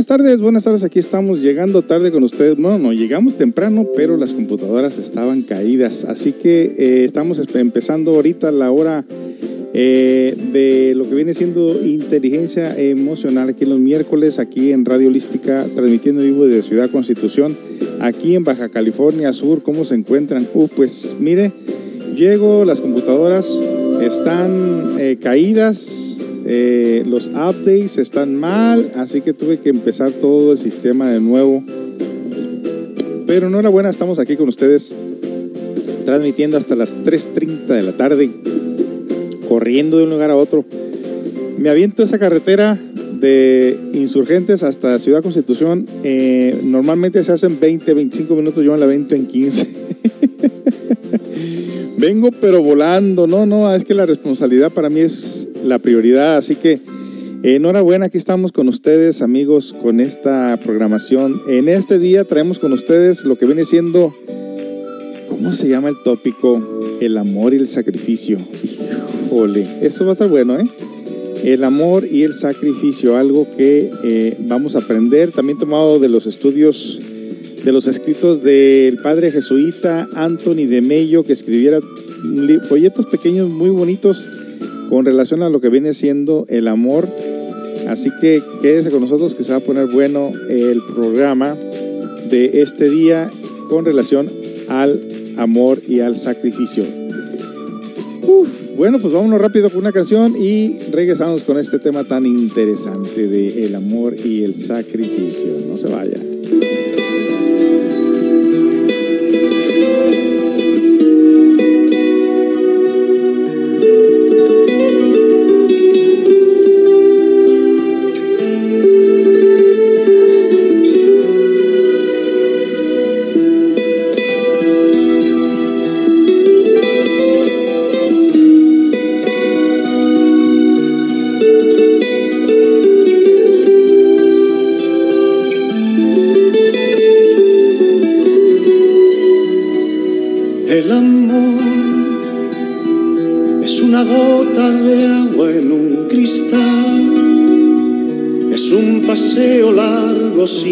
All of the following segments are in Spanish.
Buenas tardes, buenas tardes. Aquí estamos llegando tarde con ustedes. Bueno, no llegamos temprano, pero las computadoras estaban caídas. Así que eh, estamos empezando ahorita la hora eh, de lo que viene siendo inteligencia emocional aquí los miércoles, aquí en Radio Holística, transmitiendo vivo desde Ciudad Constitución, aquí en Baja California Sur. ¿Cómo se encuentran? Uh, pues mire, llego, las computadoras están eh, caídas eh, los updates están mal, así que tuve que empezar todo el sistema de nuevo. Pero no era buena, estamos aquí con ustedes transmitiendo hasta las 3.30 de la tarde, corriendo de un lugar a otro. Me aviento esa carretera de Insurgentes hasta Ciudad Constitución. Eh, normalmente se hacen 20, 25 minutos, yo me la avento en 15. Vengo pero volando, no, no, es que la responsabilidad para mí es la prioridad. Así que enhorabuena, aquí estamos con ustedes, amigos, con esta programación. En este día traemos con ustedes lo que viene siendo, ¿cómo se llama el tópico? El amor y el sacrificio. Híjole, eso va a estar bueno, ¿eh? El amor y el sacrificio, algo que eh, vamos a aprender, también tomado de los estudios, de los escritos del padre jesuita Anthony de Mello, que escribiera folletos pequeños muy bonitos con relación a lo que viene siendo el amor. Así que quédese con nosotros que se va a poner bueno el programa de este día con relación al amor y al sacrificio. bueno, pues vámonos rápido con una canción y regresamos con este tema tan interesante de el amor y el sacrificio. No se vaya.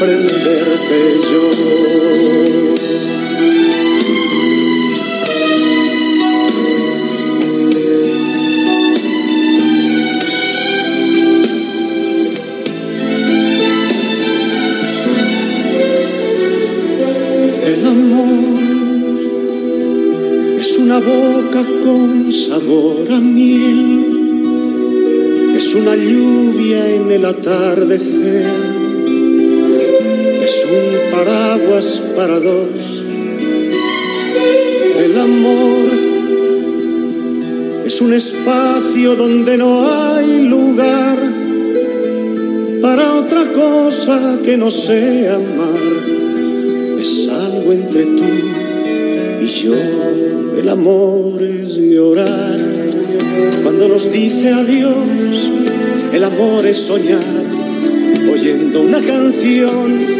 comprenderte yo. El amor es una boca con sabor a miel es una lluvia en el atardecer, un paraguas para dos. El amor es un espacio donde no hay lugar para otra cosa que no sea amar. Es algo entre tú y yo. El amor es llorar cuando nos dice adiós el amor es soñar oyendo una canción.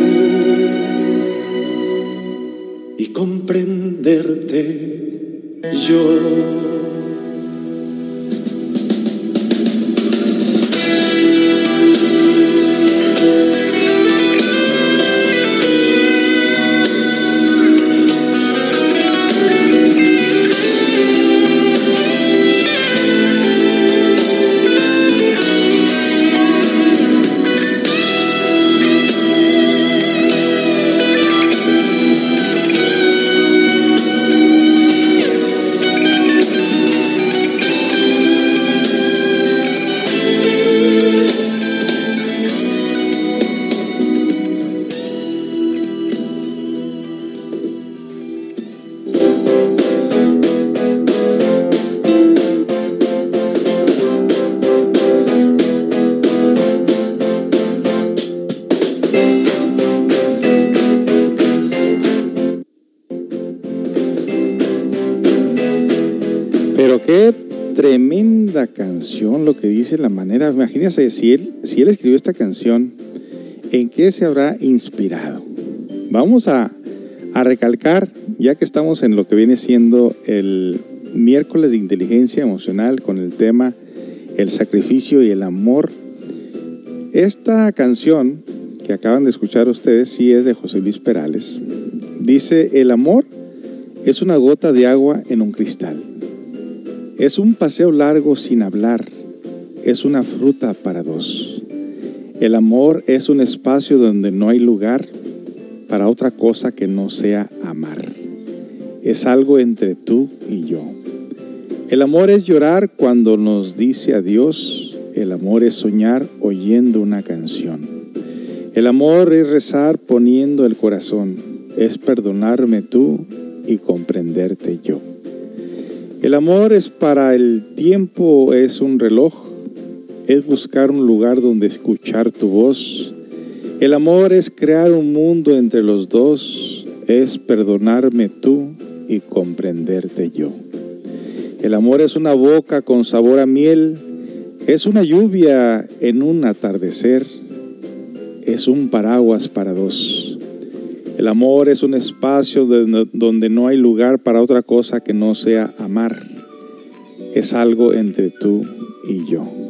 yo. Manera, imagínense, si él, si él escribió esta canción, ¿en qué se habrá inspirado? Vamos a, a recalcar, ya que estamos en lo que viene siendo el miércoles de inteligencia emocional con el tema el sacrificio y el amor. Esta canción que acaban de escuchar ustedes sí es de José Luis Perales. Dice, el amor es una gota de agua en un cristal. Es un paseo largo sin hablar es una fruta para dos. El amor es un espacio donde no hay lugar para otra cosa que no sea amar. Es algo entre tú y yo. El amor es llorar cuando nos dice adiós. El amor es soñar oyendo una canción. El amor es rezar poniendo el corazón. Es perdonarme tú y comprenderte yo. El amor es para el tiempo, es un reloj es buscar un lugar donde escuchar tu voz. El amor es crear un mundo entre los dos, es perdonarme tú y comprenderte yo. El amor es una boca con sabor a miel, es una lluvia en un atardecer, es un paraguas para dos. El amor es un espacio donde no hay lugar para otra cosa que no sea amar. Es algo entre tú y yo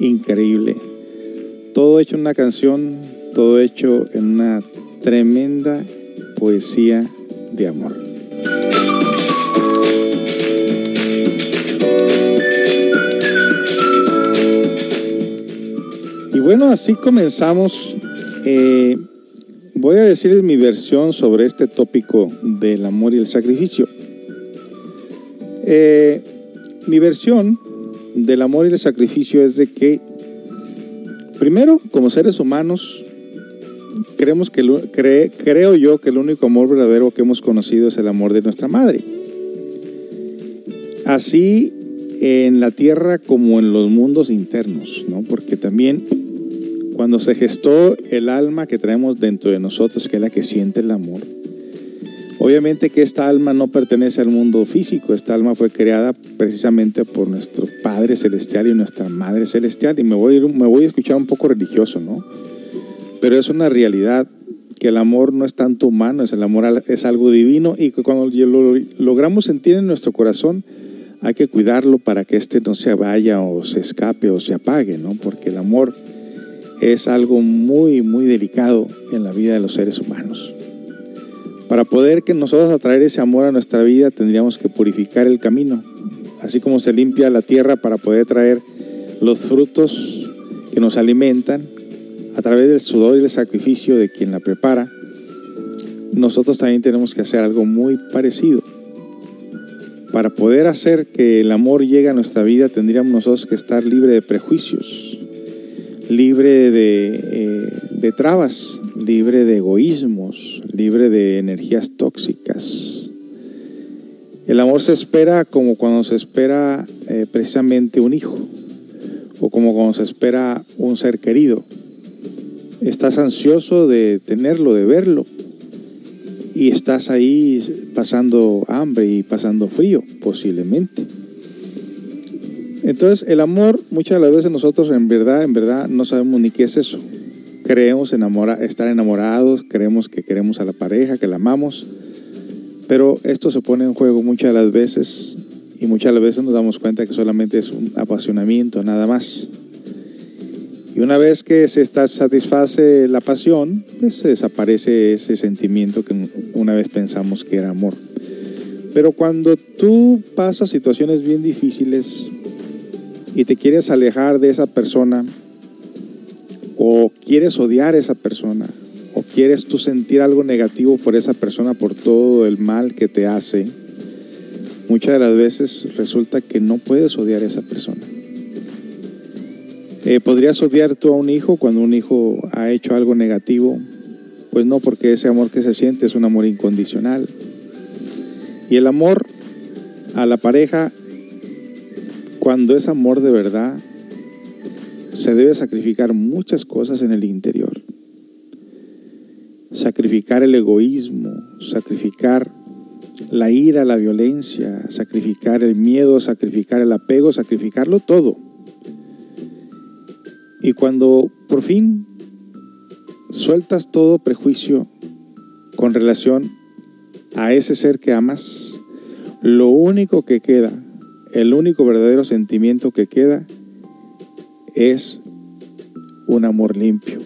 increíble. Todo hecho en una canción, todo hecho en una tremenda poesía de amor. Y bueno, así comenzamos. Eh, voy a decirles mi versión sobre este tópico del amor y el sacrificio. Eh, mi versión del amor y el sacrificio es de que, primero, como seres humanos, creemos que, creo yo que el único amor verdadero que hemos conocido es el amor de nuestra madre. Así en la tierra como en los mundos internos, ¿no? Porque también cuando se gestó el alma que traemos dentro de nosotros, que es la que siente el amor, Obviamente que esta alma no pertenece al mundo físico, esta alma fue creada precisamente por nuestro Padre Celestial y nuestra Madre Celestial. Y me voy, me voy a escuchar un poco religioso, ¿no? Pero es una realidad que el amor no es tanto humano, es el amor es algo divino y que cuando lo logramos sentir en nuestro corazón, hay que cuidarlo para que éste no se vaya o se escape o se apague, ¿no? Porque el amor es algo muy, muy delicado en la vida de los seres humanos. Para poder que nosotros atraer ese amor a nuestra vida tendríamos que purificar el camino, así como se limpia la tierra para poder traer los frutos que nos alimentan a través del sudor y el sacrificio de quien la prepara. Nosotros también tenemos que hacer algo muy parecido. Para poder hacer que el amor llegue a nuestra vida tendríamos nosotros que estar libre de prejuicios, libre de, eh, de trabas, libre de egoísmos, libre de energías tóxicas. El amor se espera como cuando se espera eh, precisamente un hijo o como cuando se espera un ser querido. Estás ansioso de tenerlo, de verlo y estás ahí pasando hambre y pasando frío posiblemente. Entonces, el amor, muchas de las veces nosotros en verdad, en verdad, no sabemos ni qué es eso. Creemos enamora, estar enamorados, creemos que queremos a la pareja, que la amamos, pero esto se pone en juego muchas las veces y muchas las veces nos damos cuenta que solamente es un apasionamiento, nada más. Y una vez que se está, satisface la pasión, pues se desaparece ese sentimiento que una vez pensamos que era amor. Pero cuando tú pasas situaciones bien difíciles y te quieres alejar de esa persona, o quieres odiar a esa persona, o quieres tú sentir algo negativo por esa persona, por todo el mal que te hace, muchas de las veces resulta que no puedes odiar a esa persona. Eh, ¿Podrías odiar tú a un hijo cuando un hijo ha hecho algo negativo? Pues no, porque ese amor que se siente es un amor incondicional. Y el amor a la pareja, cuando es amor de verdad, se debe sacrificar muchas cosas en el interior. Sacrificar el egoísmo, sacrificar la ira, la violencia, sacrificar el miedo, sacrificar el apego, sacrificarlo todo. Y cuando por fin sueltas todo prejuicio con relación a ese ser que amas, lo único que queda, el único verdadero sentimiento que queda es un amor limpio,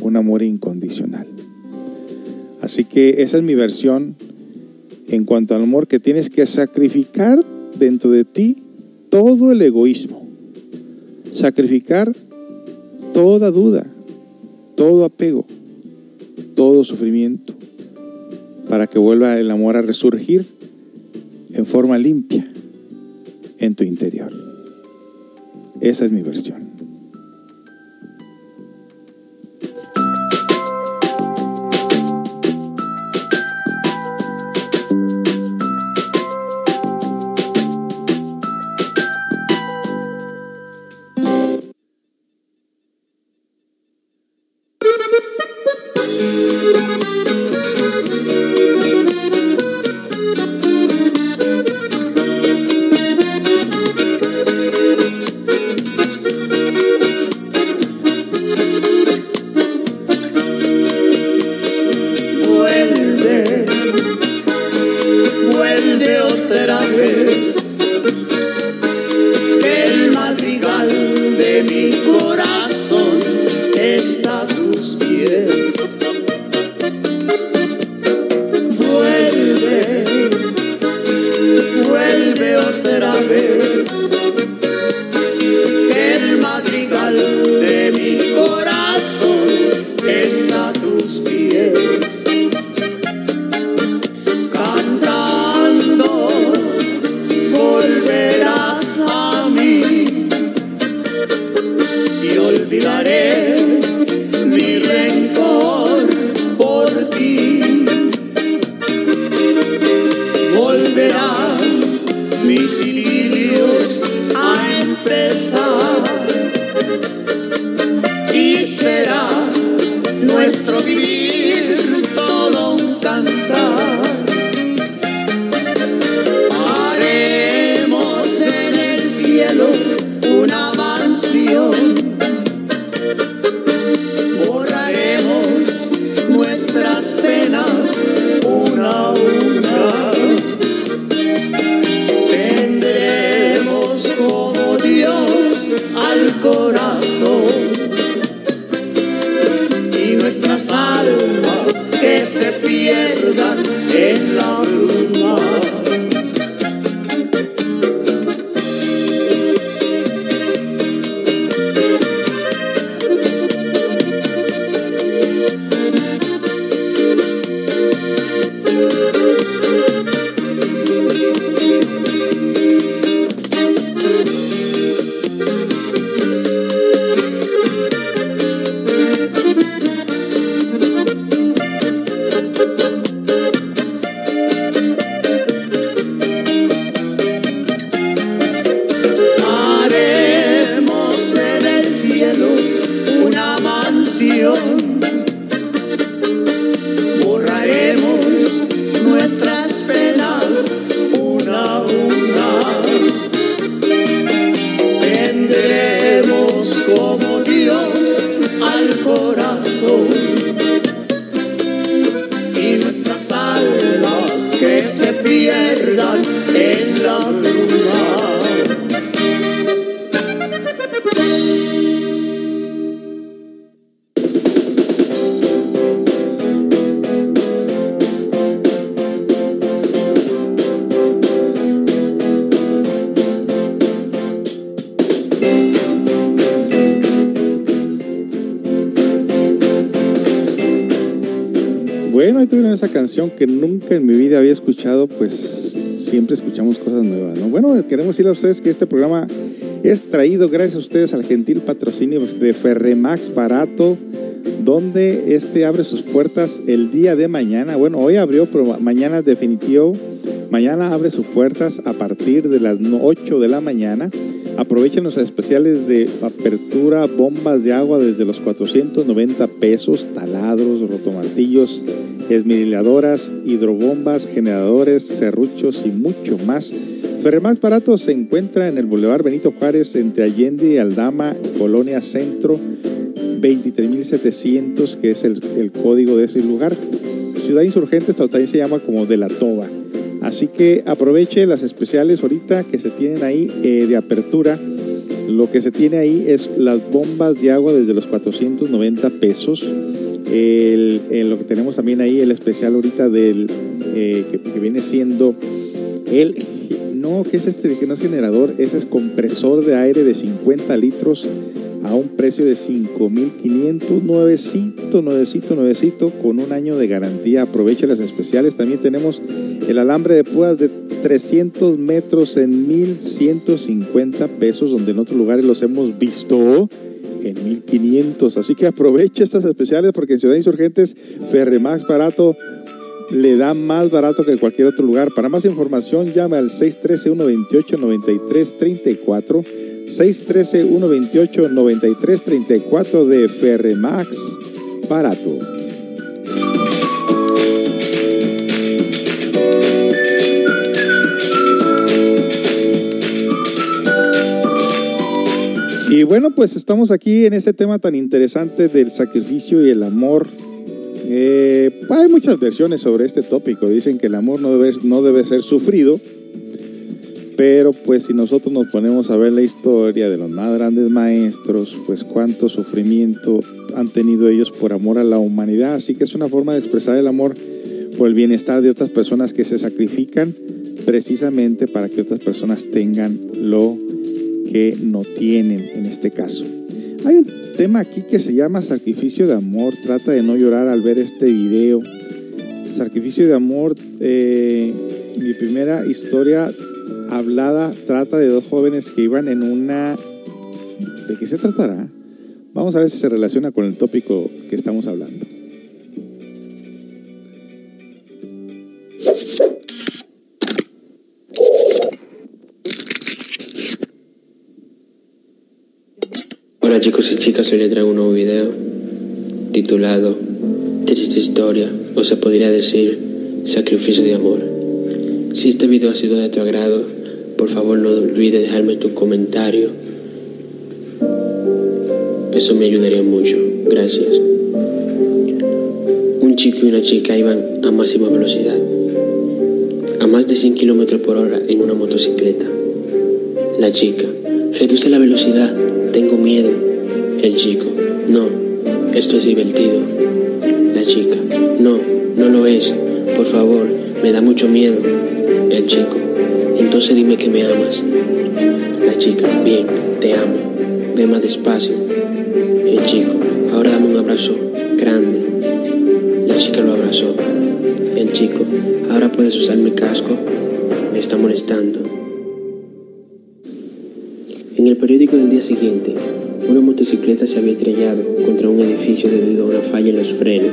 un amor incondicional. Así que esa es mi versión en cuanto al amor, que tienes que sacrificar dentro de ti todo el egoísmo, sacrificar toda duda, todo apego, todo sufrimiento, para que vuelva el amor a resurgir en forma limpia en tu interior. Esa es mi versión. Que nunca en mi vida había escuchado, pues siempre escuchamos cosas nuevas, ¿no? Bueno, queremos decirle a ustedes que este programa es traído gracias a ustedes al gentil patrocinio de Ferremax Barato, donde este abre sus puertas el día de mañana. Bueno, hoy abrió, pero mañana definitivo. Mañana abre sus puertas a partir de las 8 de la mañana. Aprovechen los especiales de apertura, bombas de agua desde los 490 pesos, taladros, rotomartillos, esmeriladoras, hidrobombas, generadores, serruchos y mucho más. Ferremás Barato se encuentra en el Boulevard Benito Juárez entre Allende y Aldama, Colonia Centro, 23.700, que es el, el, código de ese lugar. Ciudad Insurgentes también se llama como de la Toba. Así que aproveche las especiales ahorita que se tienen ahí eh, de apertura. Lo que se tiene ahí es las bombas de agua desde los 490 pesos. El, lo que tenemos también ahí, el especial ahorita del eh, que, viene siendo el no, que es este? Que no es generador, ese es compresor de aire de 50 litros a un precio de 5.500, nuevecito, nuevecito, nuevecito, con un año de garantía. Aproveche las especiales. También tenemos el alambre de púas de 300 metros en 1.150 pesos, donde en otros lugares los hemos visto en 1.500. Así que aproveche estas especiales porque en Ciudad Insurgentes, Ferremax barato le da más barato que cualquier otro lugar. Para más información, llame al 613-128-9334 613-128-9334 de Ferremax Barato. Y bueno, pues estamos aquí en este tema tan interesante del sacrificio y el amor. Eh, hay muchas versiones sobre este tópico. Dicen que el amor no debe, no debe ser sufrido pero pues si nosotros nos ponemos a ver la historia de los más grandes maestros, pues cuánto sufrimiento han tenido ellos por amor a la humanidad. Así que es una forma de expresar el amor por el bienestar de otras personas que se sacrifican precisamente para que otras personas tengan lo que no tienen en este caso. Hay un tema aquí que se llama sacrificio de amor. Trata de no llorar al ver este video. Sacrificio de amor. Eh, mi primera historia hablada trata de dos jóvenes que iban en una... ¿De qué se tratará? Vamos a ver si se relaciona con el tópico que estamos hablando. Chicos y chicas, hoy les traigo un nuevo video titulado Triste historia, o se podría decir Sacrificio de amor. Si este video ha sido de tu agrado, por favor no olvides dejarme tu comentario. Eso me ayudaría mucho. Gracias. Un chico y una chica iban a máxima velocidad, a más de 100 kilómetros por hora en una motocicleta. La chica, reduce la velocidad, tengo miedo. El chico, no, esto es divertido. La chica, no, no lo es. Por favor, me da mucho miedo. El chico, entonces dime que me amas. La chica, bien, te amo. Ve más despacio. El chico, ahora dame un abrazo grande. La chica lo abrazó. El chico, ahora puedes usar mi casco. Me está molestando. Periódico del día siguiente, una motocicleta se había estrellado contra un edificio debido a una falla en los frenos.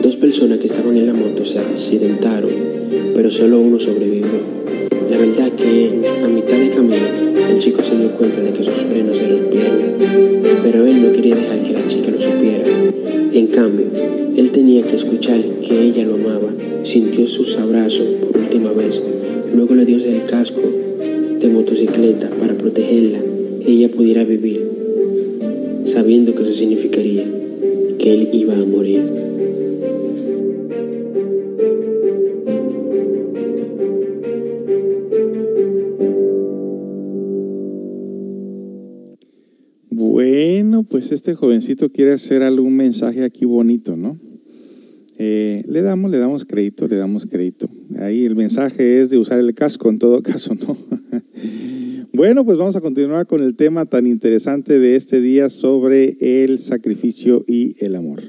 Dos personas que estaban en la moto se accidentaron, pero solo uno sobrevivió. La verdad que a mitad de camino el chico se dio cuenta de que sus frenos se rompieron, pero él no quería dejar que la chica lo supiera. En cambio, él tenía que escuchar que ella lo amaba, sintió sus abrazos por última vez, luego le dio el casco de motocicleta para protegerla ella pudiera vivir, sabiendo que eso significaría que él iba a morir. pues este jovencito quiere hacer algún mensaje aquí bonito, ¿no? Eh, le damos, le damos crédito, le damos crédito. Ahí el mensaje es de usar el casco en todo caso, ¿no? Bueno, pues vamos a continuar con el tema tan interesante de este día sobre el sacrificio y el amor.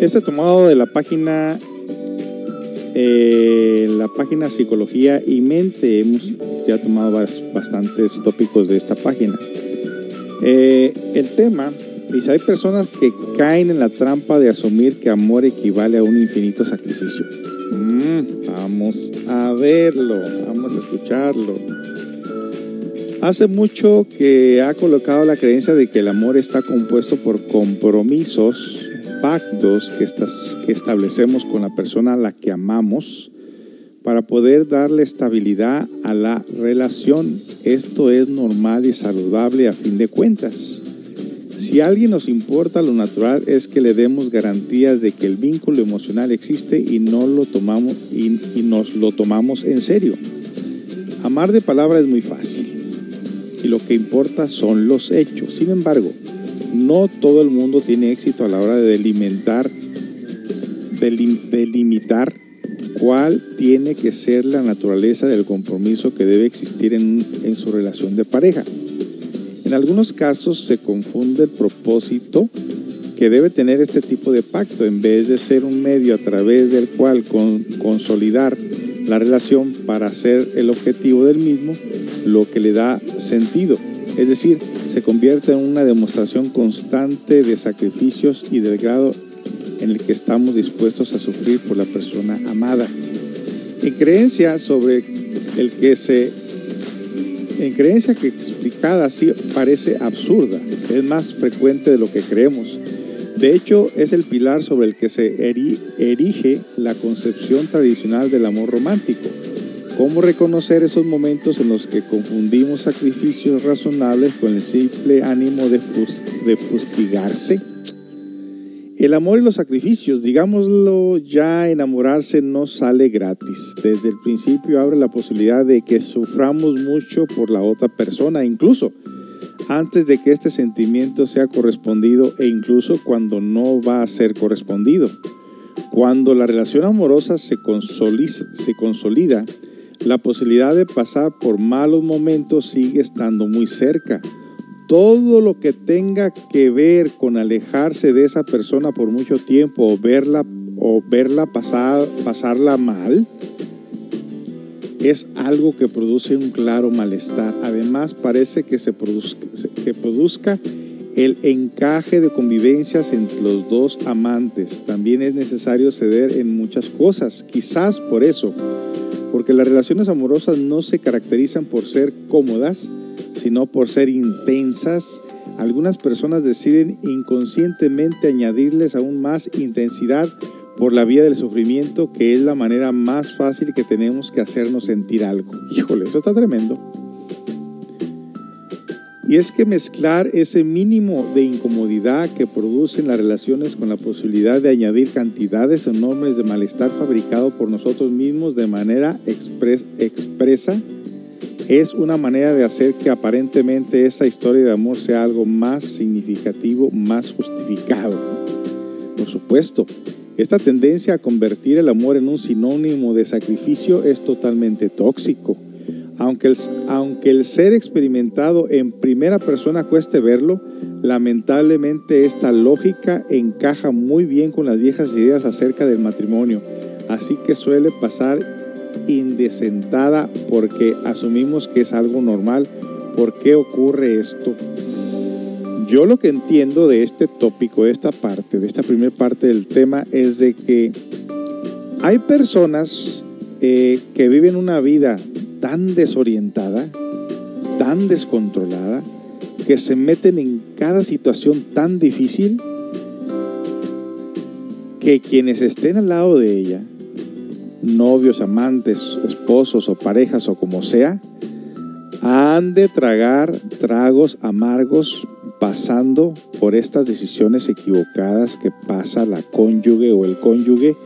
Este tomado de la página, eh, la página Psicología y Mente, hemos ya tomado bastantes tópicos de esta página. Eh, el tema dice, hay personas que caen en la trampa de asumir que amor equivale a un infinito sacrificio. Mm, vamos a verlo, vamos a escucharlo. Hace mucho que ha colocado la creencia de que el amor está compuesto por compromisos, pactos que, que establecemos con la persona a la que amamos para poder darle estabilidad a la relación. Esto es normal y saludable a fin de cuentas. Si alguien nos importa, lo natural es que le demos garantías de que el vínculo emocional existe y, no lo tomamos, y, nos lo tomamos en serio. Amar de palabra es muy fácil y lo que importa son los hechos. Sin embargo, no todo el mundo tiene éxito a la hora de delimitar, delimitar cuál tiene que ser la naturaleza del compromiso que debe existir en su relación de pareja. En algunos casos se confunde el propósito que debe tener este tipo de pacto en vez de ser un medio a través del cual con, consolidar la relación para ser el objetivo del mismo, lo que le da sentido. Es decir, se convierte en una demostración constante de sacrificios y del grado en el que estamos dispuestos a sufrir por la persona amada. En creencia sobre el que se en creencia que explicada así parece absurda, es más frecuente de lo que creemos. De hecho, es el pilar sobre el que se erige la concepción tradicional del amor romántico. ¿Cómo reconocer esos momentos en los que confundimos sacrificios razonables con el simple ánimo de, de fustigarse? El amor y los sacrificios, digámoslo ya, enamorarse no sale gratis. Desde el principio abre la posibilidad de que suframos mucho por la otra persona, incluso antes de que este sentimiento sea correspondido e incluso cuando no va a ser correspondido. Cuando la relación amorosa se consolida, la posibilidad de pasar por malos momentos sigue estando muy cerca todo lo que tenga que ver con alejarse de esa persona por mucho tiempo o verla, o verla pasar, pasarla mal, es algo que produce un claro malestar. Además, parece que se produzca, que produzca el encaje de convivencias entre los dos amantes. También es necesario ceder en muchas cosas, quizás por eso, porque las relaciones amorosas no se caracterizan por ser cómodas, sino por ser intensas, algunas personas deciden inconscientemente añadirles aún más intensidad por la vía del sufrimiento, que es la manera más fácil que tenemos que hacernos sentir algo. Híjole, eso está tremendo. Y es que mezclar ese mínimo de incomodidad que producen las relaciones con la posibilidad de añadir cantidades enormes de malestar fabricado por nosotros mismos de manera expresa es una manera de hacer que aparentemente esa historia de amor sea algo más significativo, más justificado. Por supuesto, esta tendencia a convertir el amor en un sinónimo de sacrificio es totalmente tóxico. Aunque el, aunque el ser experimentado en primera persona cueste verlo, lamentablemente esta lógica encaja muy bien con las viejas ideas acerca del matrimonio. Así que suele pasar indecentada porque asumimos que es algo normal. ¿Por qué ocurre esto? Yo lo que entiendo de este tópico, de esta parte, de esta primera parte del tema, es de que hay personas eh, que viven una vida tan desorientada, tan descontrolada, que se meten en cada situación tan difícil que quienes estén al lado de ella novios, amantes, esposos o parejas o como sea, han de tragar tragos amargos pasando por estas decisiones equivocadas que pasa la cónyuge o el cónyuge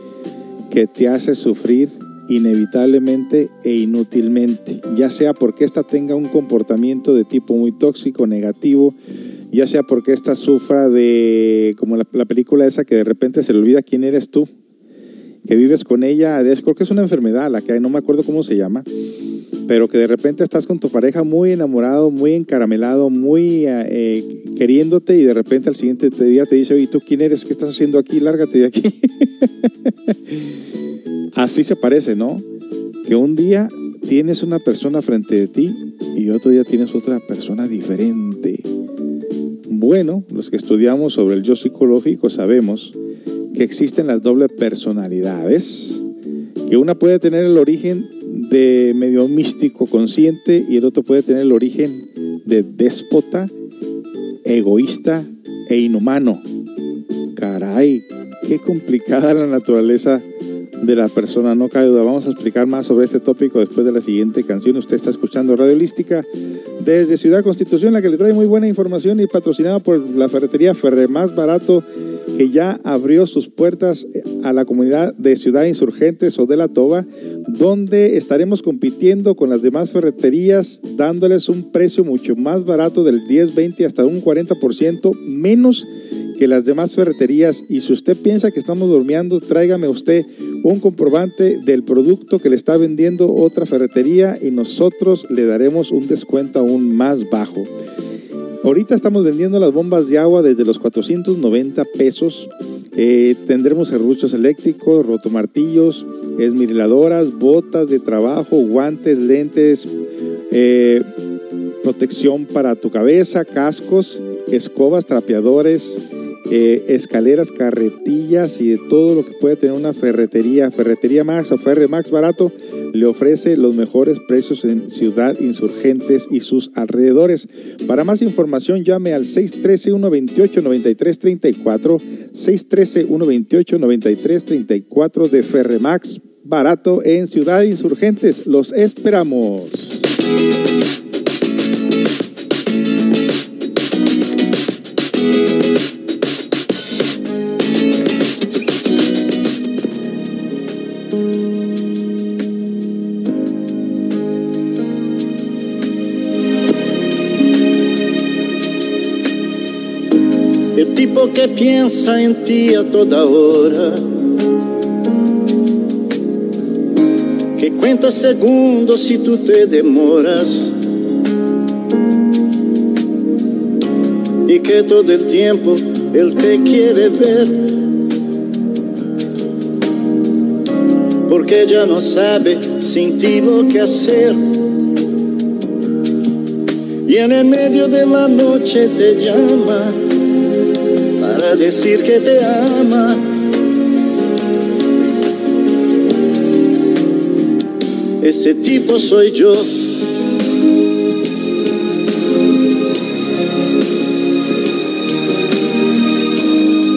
que te hace sufrir inevitablemente e inútilmente, ya sea porque ésta tenga un comportamiento de tipo muy tóxico, negativo, ya sea porque ésta sufra de, como la, la película esa que de repente se le olvida quién eres tú, que vives con ella, creo que es una enfermedad la que hay, no me acuerdo cómo se llama, pero que de repente estás con tu pareja muy enamorado, muy encaramelado, muy eh, queriéndote y de repente al siguiente día te dice, oye, ¿tú quién eres? ¿Qué estás haciendo aquí? Lárgate de aquí. Así se parece, ¿no? Que un día tienes una persona frente de ti y otro día tienes otra persona diferente. Bueno, los que estudiamos sobre el yo psicológico sabemos que existen las dobles personalidades, que una puede tener el origen de medio místico consciente y el otro puede tener el origen de déspota, egoísta e inhumano. Caray, qué complicada la naturaleza de la persona, no cabe duda. Vamos a explicar más sobre este tópico después de la siguiente canción. Usted está escuchando Radio Lística desde Ciudad Constitución, la que le trae muy buena información y patrocinada por la ferretería Ferre Más Barato, que ya abrió sus puertas a la comunidad de Ciudad Insurgentes o de la Toba, donde estaremos compitiendo con las demás ferreterías, dándoles un precio mucho más barato del 10, 20 hasta un 40% menos que las demás ferreterías. Y si usted piensa que estamos durmiendo, tráigame usted un comprobante del producto que le está vendiendo otra ferretería y nosotros le daremos un descuento aún más bajo. Ahorita estamos vendiendo las bombas de agua desde los 490 pesos. Eh, tendremos serruchos eléctricos, rotomartillos, esmiriladoras, botas de trabajo, guantes, lentes, eh, protección para tu cabeza, cascos, escobas, trapeadores, eh, escaleras, carretillas y de todo lo que puede tener una ferretería. Ferretería Max o Ferre Max Barato le ofrece los mejores precios en Ciudad Insurgentes y sus alrededores. Para más información llame al 613-128-9334, 613-128-9334 de Ferremax Barato en Ciudad Insurgentes. Los esperamos. Tipo que piensa en ti a toda hora, que cuenta segundos si tú te demoras y que todo el tiempo él te quiere ver. Porque ya no sabe sin ti lo que hacer. Y en el medio de la noche te llama decir que te ama. Ese tipo soy yo.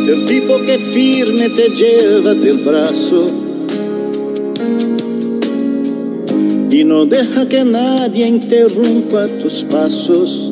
El tipo que firme te lleva del brazo y no deja que nadie interrumpa tus pasos.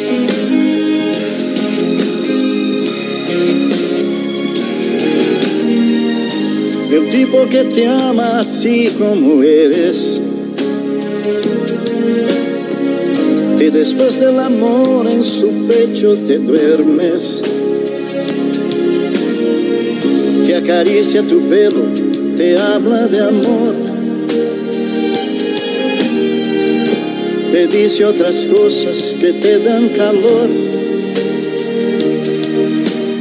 El tipo que te ama así como eres. Y después del amor en su pecho te duermes. Que acaricia tu pelo, te habla de amor. Te dice otras cosas que te dan calor.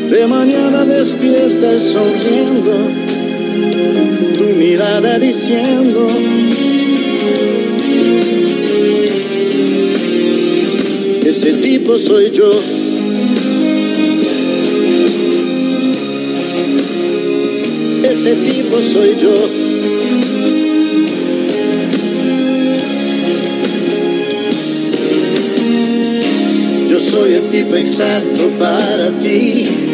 De mañana despiertas sonriendo tu mirada diciendo ese tipo soy yo. Ese tipo soy yo. Yo soy el tipo exacto para ti.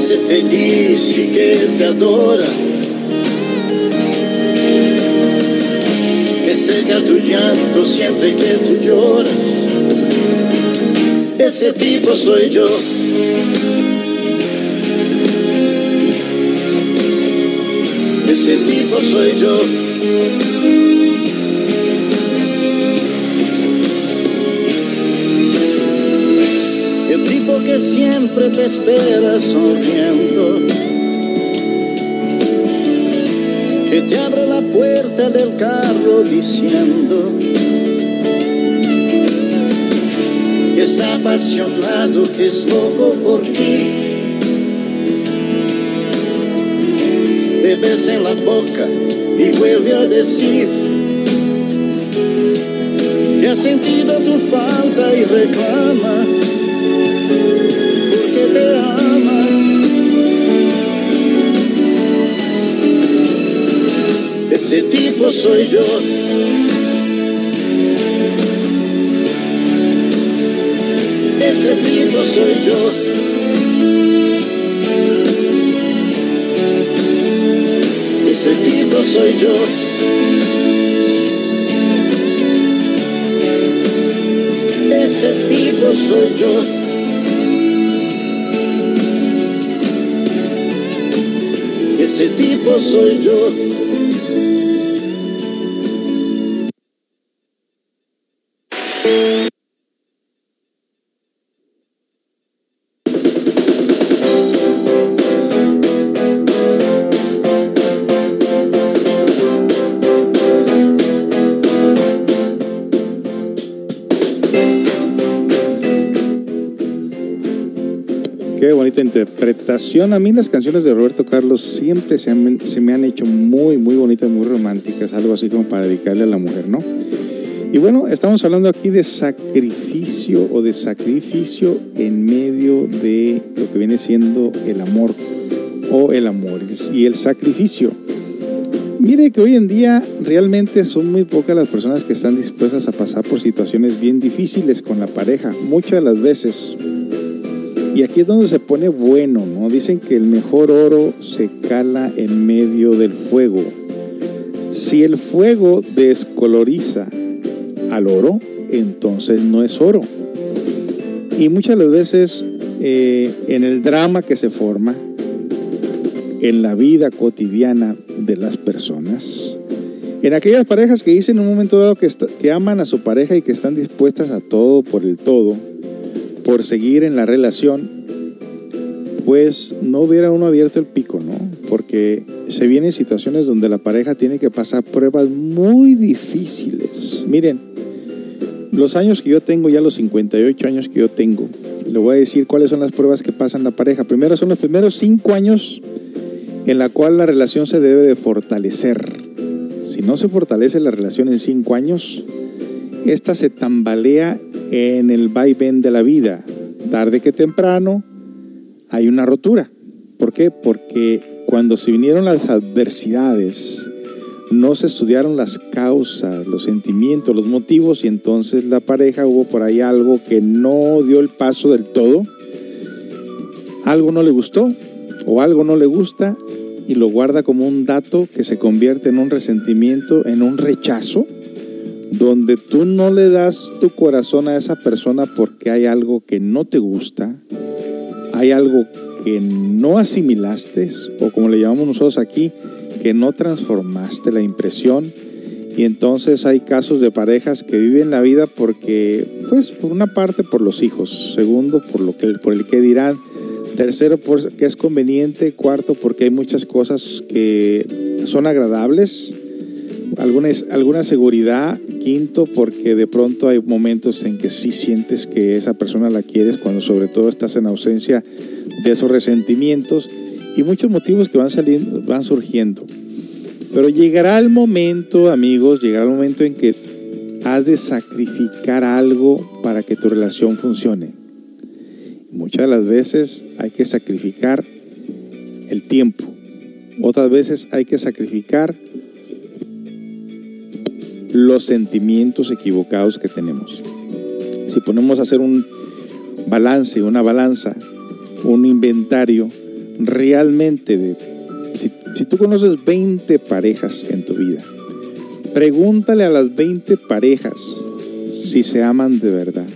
Hace feliz y que te adora. Que seca tu llanto siempre que tú lloras. ese tipo soy yo. Ese tipo soy yo. Siempre te espera sonriendo. Que te abre la puerta del carro diciendo que está apasionado, que es loco por ti. Te besa en la boca y vuelve a decir que ha sentido tu falta y reclama Ese tipo soy yo. Ese tipo soy yo. Ese tipo soy yo. Ese tipo soy yo. Ese tipo soy yo. Interpretación. A mí las canciones de Roberto Carlos siempre se, han- se me han hecho muy, muy bonitas, muy románticas, algo así como para dedicarle a la mujer, ¿no? Y bueno, estamos hablando aquí de sacrificio o de sacrificio en medio de lo que viene siendo el amor o el amor y el sacrificio. Mire que hoy en día realmente son muy pocas las personas que están dispuestas a pasar por situaciones bien difíciles con la pareja. Muchas de las veces y aquí es donde se pone bueno, ¿no? Dicen que el mejor oro se cala en medio del fuego. Si el fuego descoloriza al oro, entonces no es oro. Y muchas las veces eh, en el drama que se forma, en la vida cotidiana de las personas, en aquellas parejas que dicen en un momento dado que, que aman a su pareja y que están dispuestas a todo por el todo, por seguir en la relación, pues no hubiera uno abierto el pico, ¿no? Porque se vienen situaciones donde la pareja tiene que pasar pruebas muy difíciles. Miren, los años que yo tengo, ya los 58 años que yo tengo, le voy a decir cuáles son las pruebas que pasan la pareja. Primero son los primeros cinco años en la cual la relación se debe de fortalecer. Si no se fortalece la relación en cinco años, esta se tambalea en el vaivén de la vida. Tarde que temprano hay una rotura. ¿Por qué? Porque cuando se vinieron las adversidades, no se estudiaron las causas, los sentimientos, los motivos y entonces la pareja hubo por ahí algo que no dio el paso del todo. Algo no le gustó o algo no le gusta y lo guarda como un dato que se convierte en un resentimiento, en un rechazo donde tú no le das tu corazón a esa persona porque hay algo que no te gusta, hay algo que no asimilaste, o como le llamamos nosotros aquí, que no transformaste la impresión. Y entonces hay casos de parejas que viven la vida porque, pues, por una parte por los hijos, segundo por lo que por el que dirán, tercero porque es conveniente, cuarto porque hay muchas cosas que son agradables, alguna, alguna seguridad, quinto porque de pronto hay momentos en que sí sientes que esa persona la quieres cuando sobre todo estás en ausencia de esos resentimientos y muchos motivos que van saliendo, van surgiendo. Pero llegará el momento, amigos, llegará el momento en que has de sacrificar algo para que tu relación funcione. Muchas de las veces hay que sacrificar el tiempo. Otras veces hay que sacrificar los sentimientos equivocados que tenemos. Si ponemos a hacer un balance, una balanza, un inventario realmente de... Si, si tú conoces 20 parejas en tu vida, pregúntale a las 20 parejas si se aman de verdad.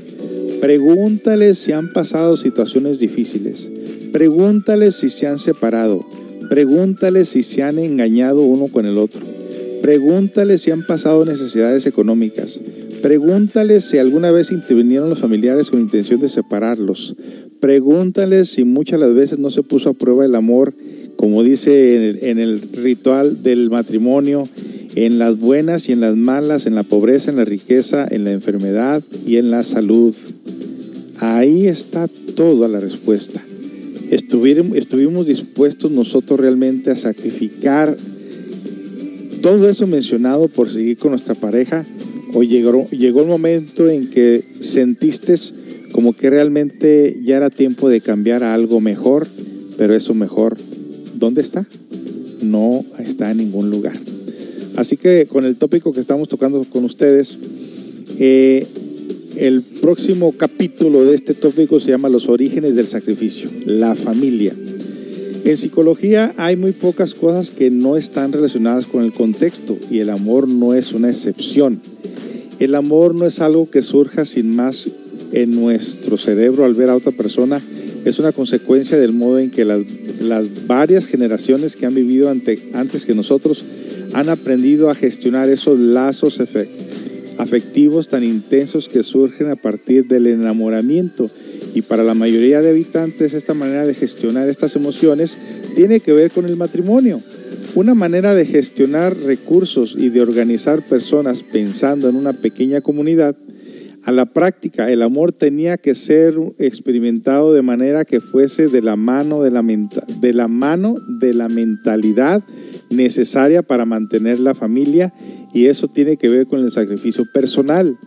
Pregúntales si han pasado situaciones difíciles. Pregúntales si se han separado. Pregúntales si se han engañado uno con el otro. Pregúntales si han pasado necesidades económicas. Pregúntales si alguna vez intervinieron los familiares con intención de separarlos. Pregúntales si muchas las veces no se puso a prueba el amor, como dice en el, ritual del matrimonio, en las buenas y en las malas, en la pobreza, en la riqueza, en la enfermedad y en la salud. Ahí está toda la respuesta. Estuvimos, dispuestos nosotros realmente a sacrificar todo eso mencionado por seguir con nuestra pareja o llegó, el momento en que sentiste como que realmente ya era tiempo de cambiar a algo mejor, pero eso mejor, ¿dónde está? No está en ningún lugar. Así que con el tópico que estamos tocando con ustedes, eh, el próximo capítulo de este tópico se llama Los orígenes del sacrificio, la familia. En psicología hay muy pocas cosas que no están relacionadas con el contexto y el amor no es una excepción. El amor no es algo que surja sin más en nuestro cerebro al ver a otra persona, es una consecuencia del modo en que las, varias generaciones que han vivido antes que nosotros han aprendido a gestionar esos lazos afectivos tan intensos que surgen a partir del enamoramiento. Y para la mayoría de habitantes esta manera de gestionar estas emociones tiene que ver con el matrimonio. Una manera de gestionar recursos y de organizar personas pensando en una pequeña comunidad. A la práctica, el amor tenía que ser experimentado de manera que fuese de la mano de la, de la, mano de la mentalidad necesaria para mantener la familia y eso tiene que ver con el sacrificio personal.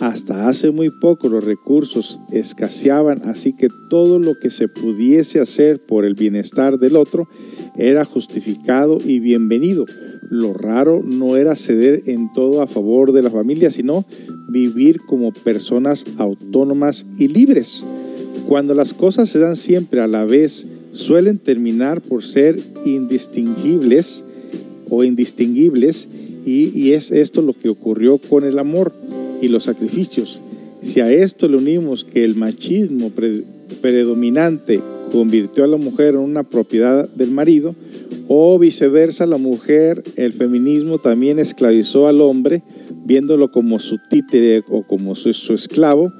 Hasta hace muy poco los recursos escaseaban, así que todo lo que se pudiese hacer por el bienestar del otro era justificado y bienvenido. Lo raro no era ceder en todo a favor de la familia, sino vivir como personas autónomas y libres. Cuando las cosas se dan siempre a la vez, suelen terminar por ser indistinguibles o indistinguibles y, es esto lo que ocurrió con el amor y los sacrificios. Si a esto le unimos que el machismo predominante convirtió a la mujer en una propiedad del marido, o viceversa, la mujer, el feminismo también esclavizó al hombre, viéndolo como su títere o como su, su esclavo,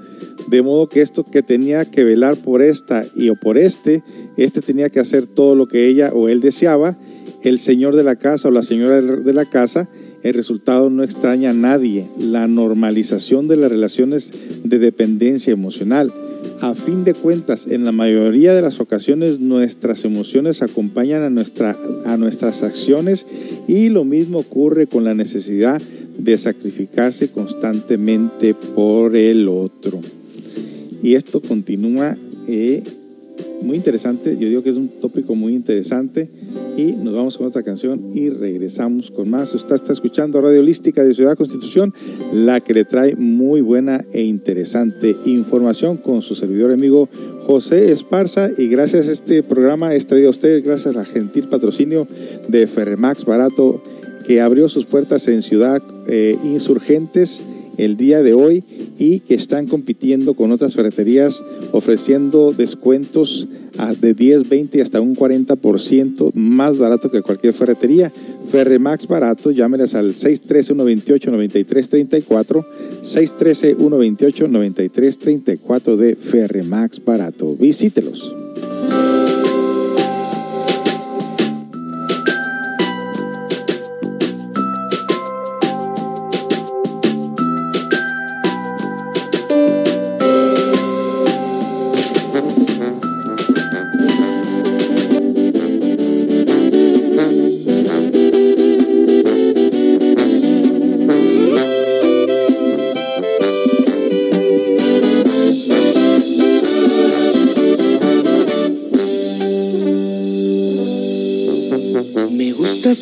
de modo que esto que tenía que velar por esta y o por este, este tenía que hacer todo lo que ella o él deseaba, el señor de la casa o la señora de la casa, el resultado no extraña a nadie, la normalización de las relaciones de dependencia emocional. A fin de cuentas, en la mayoría de las ocasiones nuestras emociones acompañan a, nuestra, a nuestras acciones y lo mismo ocurre con la necesidad de sacrificarse constantemente por el otro. Y esto continúa eh, muy interesante, yo digo que es un tópico muy interesante y nos vamos con otra canción y regresamos con más. Usted está escuchando Radio Holística de Ciudad Constitución, la que le trae muy buena e interesante información con su servidor amigo José Esparza y gracias a este programa es traído a ustedes gracias al gentil patrocinio de Ferremax Barato que abrió sus puertas en Ciudad eh, Insurgentes el día de hoy y que están compitiendo con otras ferreterías ofreciendo descuentos de 10, 20 y hasta un 40% más barato que cualquier ferretería. Ferremax Barato, llámeles al 613-128-9334, 613-128-9334 de Ferremax Barato. Visítelos.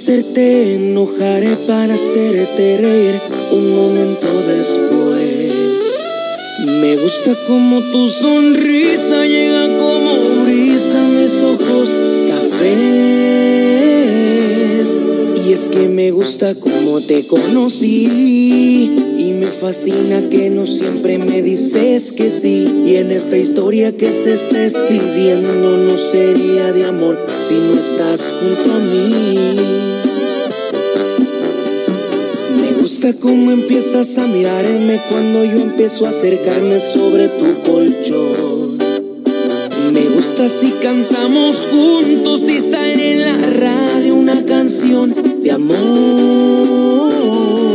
Te enojaré para hacerte reír un momento después. Me gusta como tu sonrisa llega como brisa a mis ojos cafés. Y Es que me gusta cómo te conocí me fascina que no siempre me dices que sí. Y en esta historia que se está escribiendo no sería de amor si no estás junto a mí. Me gusta cómo empiezas a mirarme cuando yo empiezo a acercarme sobre tu colchón. Me gusta si cantamos juntos y sale en la radio una canción de amor.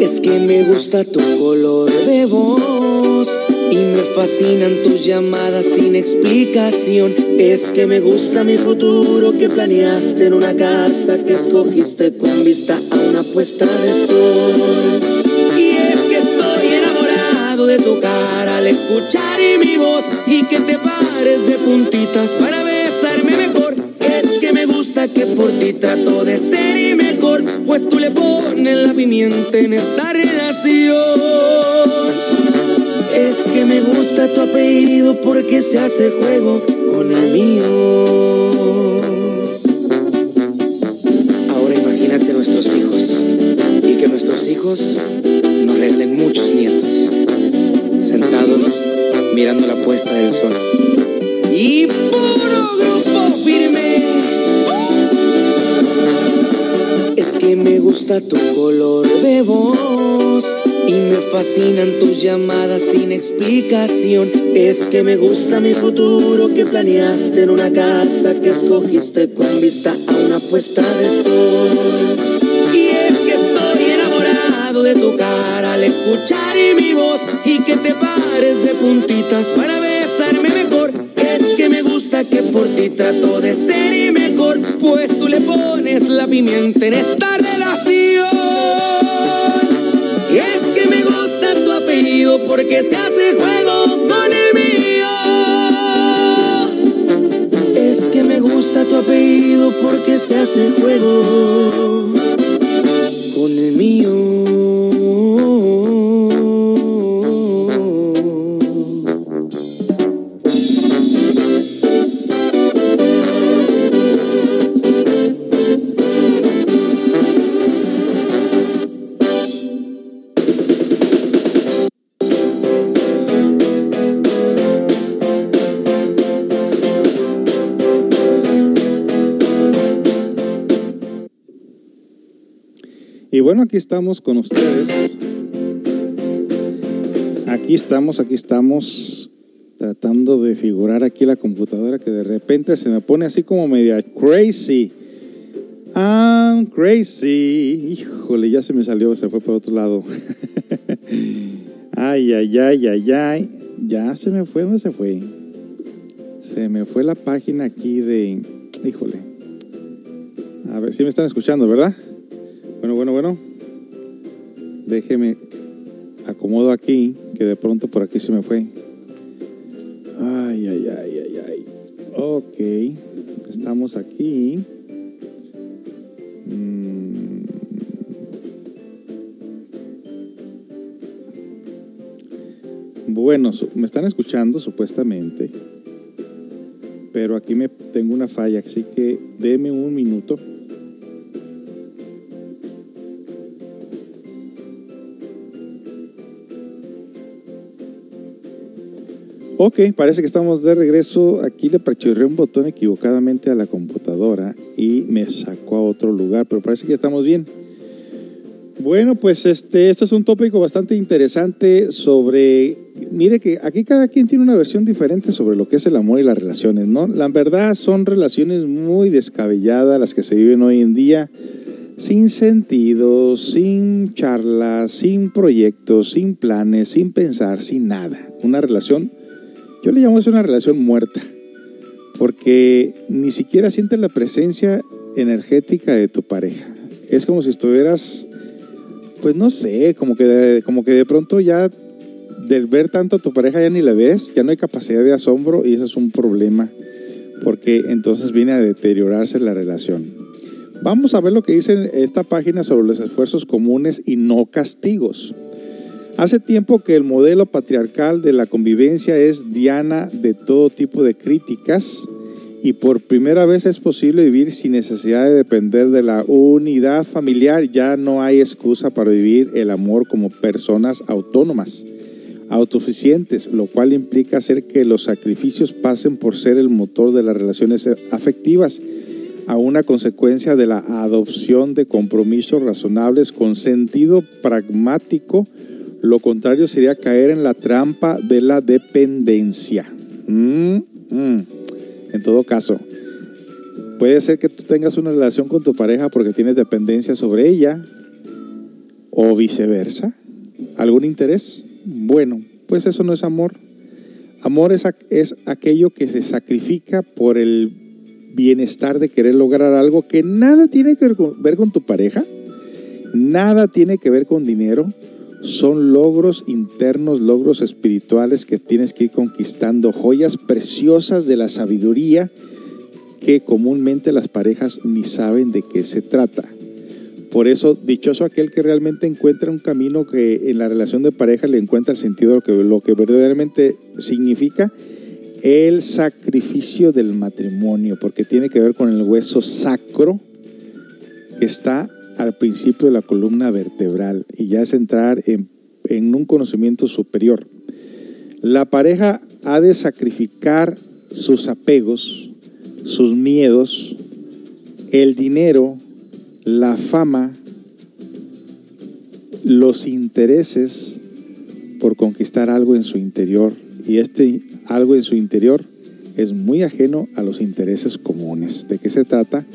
Es que me gusta tu color de voz y me fascinan tus llamadas sin explicación. Es que me gusta mi futuro que planeaste en una casa que escogiste con vista a una puesta de sol. Y es que estoy enamorado de tu cara al escuchar mi voz y que te pares de puntitas para besarme que por ti trato de ser y mejor, pues tú le pones la pimienta en esta relación. Es que me gusta tu apellido porque se hace juego con el mío. Ahora imagínate nuestros hijos y que nuestros hijos nos regalen muchos nietos, sentados mirando la puesta del sol. Llamadas sin explicación. Es que me gusta mi futuro que planeaste en una casa que escogiste con vista a una puesta de sol. Y es que estoy enamorado de tu cara al escuchar mi voz y que te pares de puntitas para besarme mejor. Es que me gusta que por ti trato de ser y mejor, pues tú le pones la pimienta en esta porque se hace juego con el mío. Es que me gusta tu apellido porque se hace juego aquí estamos con ustedes. Aquí estamos, aquí estamos tratando de figurar aquí la computadora que de repente se me pone así como media crazy. I'm crazy. Híjole, ya se me salió, se fue por otro lado. ay, ay, ay, ay, ay. Ya se me fue, ¿dónde se fue? Se me fue la página aquí de... Híjole. A ver si me están escuchando, ¿verdad? Bueno, bueno, bueno. Déjeme acomodo aquí, que de pronto por aquí se me fue. Ay, ay, ay, ay, ay. Ok, estamos aquí. Mm. Bueno, me están escuchando supuestamente, pero aquí me tengo una falla, así que deme un minuto. Ok, parece que estamos de regreso. Aquí le prechurré un botón equivocadamente a la computadora y me sacó a otro lugar, pero parece que estamos bien. Bueno, pues este, esto es un tópico bastante interesante sobre, mire que aquí cada quien tiene una versión diferente sobre lo que es el amor y las relaciones, ¿no? La verdad son relaciones muy descabelladas las que se viven hoy en día, sin sentido, sin charlas, sin proyectos, sin planes, sin pensar, sin nada. Una relación, yo le llamo eso una relación muerta, porque ni siquiera sientes la presencia energética de tu pareja. Es como si estuvieras pues no sé, como que de, como que de pronto ya del ver tanto a tu pareja ya ni la ves, ya no hay capacidad de asombro y eso es un problema, porque entonces viene a deteriorarse la relación. Vamos a ver lo que dice esta página sobre los esfuerzos comunes y no castigos. Hace tiempo que el modelo patriarcal de la convivencia es diana de todo tipo de críticas y por primera vez es posible vivir sin necesidad de depender de la unidad familiar. Ya no hay excusa para vivir el amor como personas autónomas, autosuficientes, lo cual implica hacer que los sacrificios pasen por ser el motor de las relaciones afectivas, a una consecuencia de la adopción de compromisos razonables con sentido pragmático. Lo contrario sería caer en la trampa de la dependencia. Mm, mm. En todo caso, puede ser que tú tengas una relación con tu pareja porque tienes dependencia sobre ella o viceversa. ¿Algún interés? Bueno, pues eso no es amor. Amor es, es aquello que se sacrifica por el bienestar de querer lograr algo que nada tiene que ver con tu pareja, nada tiene que ver con dinero, son logros internos, logros espirituales que tienes que ir conquistando, joyas preciosas de la sabiduría que comúnmente las parejas ni saben de qué se trata. Por eso, dichoso aquel que realmente encuentra un camino que en la relación de pareja le encuentra el sentido de lo que, lo que verdaderamente significa el sacrificio del matrimonio, porque tiene que ver con el hueso sacro que está al principio de la columna vertebral y ya es entrar en, un conocimiento superior. La pareja ha de sacrificar sus apegos, sus miedos, el dinero, la fama, los intereses por conquistar algo en su interior. Y este algo en su interior es muy ajeno a los intereses comunes. ¿De qué se trata?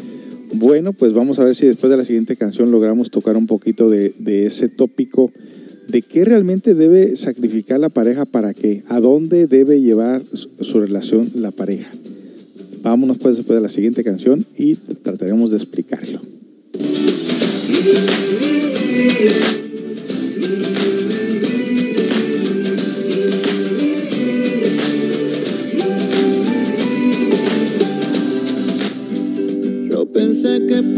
Bueno, pues vamos a ver si después de la siguiente canción logramos tocar un poquito de, ese tópico de qué realmente debe sacrificar la pareja para qué, a dónde debe llevar su, relación la pareja. Vámonos pues después de la siguiente canción y trataremos de explicarlo.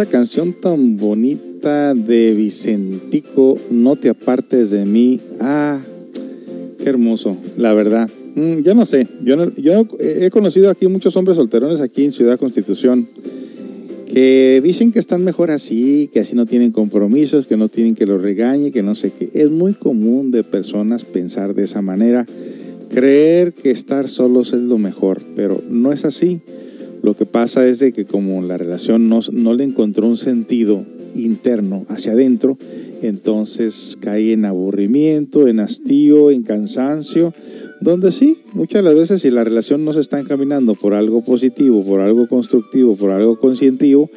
Esa canción tan bonita de Vicentico, No te apartes de mí. Ah, qué hermoso, la verdad. Mm, ya no sé, yo, yo he conocido aquí muchos hombres solterones aquí en Ciudad Constitución que dicen que están mejor así, que así no tienen compromisos, que no tienen que los regañe, que no sé qué. Es muy común de personas pensar de esa manera, creer que estar solos es lo mejor, pero no es así. Lo que pasa es de que como la relación no, no le encontró un sentido interno hacia adentro, entonces cae en aburrimiento, en hastío, en cansancio, donde sí, muchas de las veces si la relación no se está encaminando por algo positivo, por algo constructivo, por algo conscientivo,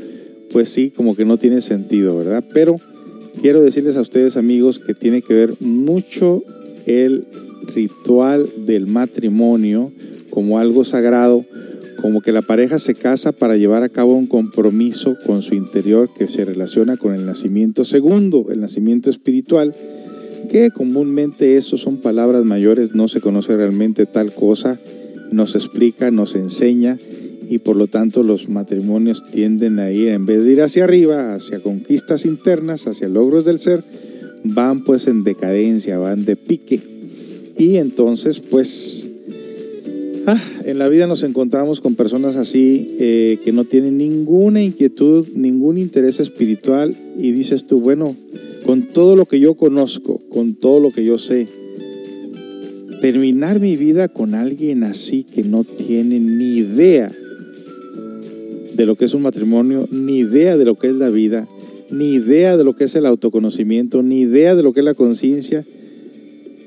pues sí, como que no tiene sentido, ¿verdad? Pero quiero decirles a ustedes amigos que tiene que ver mucho el ritual del matrimonio como algo sagrado, como que la pareja se casa para llevar a cabo un compromiso con su interior que se relaciona con el nacimiento segundo, el nacimiento espiritual, que comúnmente eso son palabras mayores, no se conoce realmente tal cosa, nos explica, nos enseña y por lo tanto los matrimonios tienden a ir, en vez de ir hacia arriba, hacia conquistas internas, hacia logros del ser, van pues en decadencia, van de pique. Y entonces pues Ah, en la vida nos encontramos con personas así eh, que no tienen ninguna inquietud, ningún interés espiritual y dices tú, bueno, con todo lo que yo conozco, con todo lo que yo sé, terminar mi vida con alguien así que no tiene ni idea de lo que es un matrimonio, ni idea de lo que es la vida, ni idea de lo que es el autoconocimiento, ni idea de lo que es la conciencia,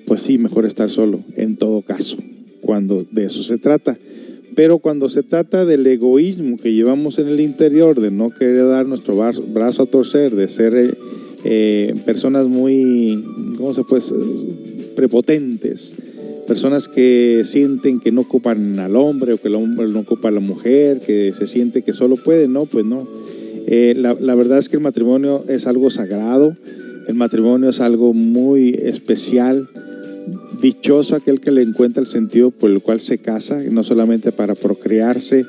pues sí, mejor estar solo, en todo caso cuando de eso se trata. Pero cuando se trata del egoísmo que llevamos en el interior, de no querer dar nuestro brazo a torcer, de ser eh, eh, personas muy, ¿cómo se puede? Prepotentes, personas que sienten que no ocupan al hombre o que el hombre no ocupa a la mujer, que se siente que solo puede, no, pues no. Eh, la, la verdad es que el matrimonio es algo sagrado, el matrimonio es algo muy especial Dichoso aquel que le encuentra el sentido por el cual se casa, no solamente para procrearse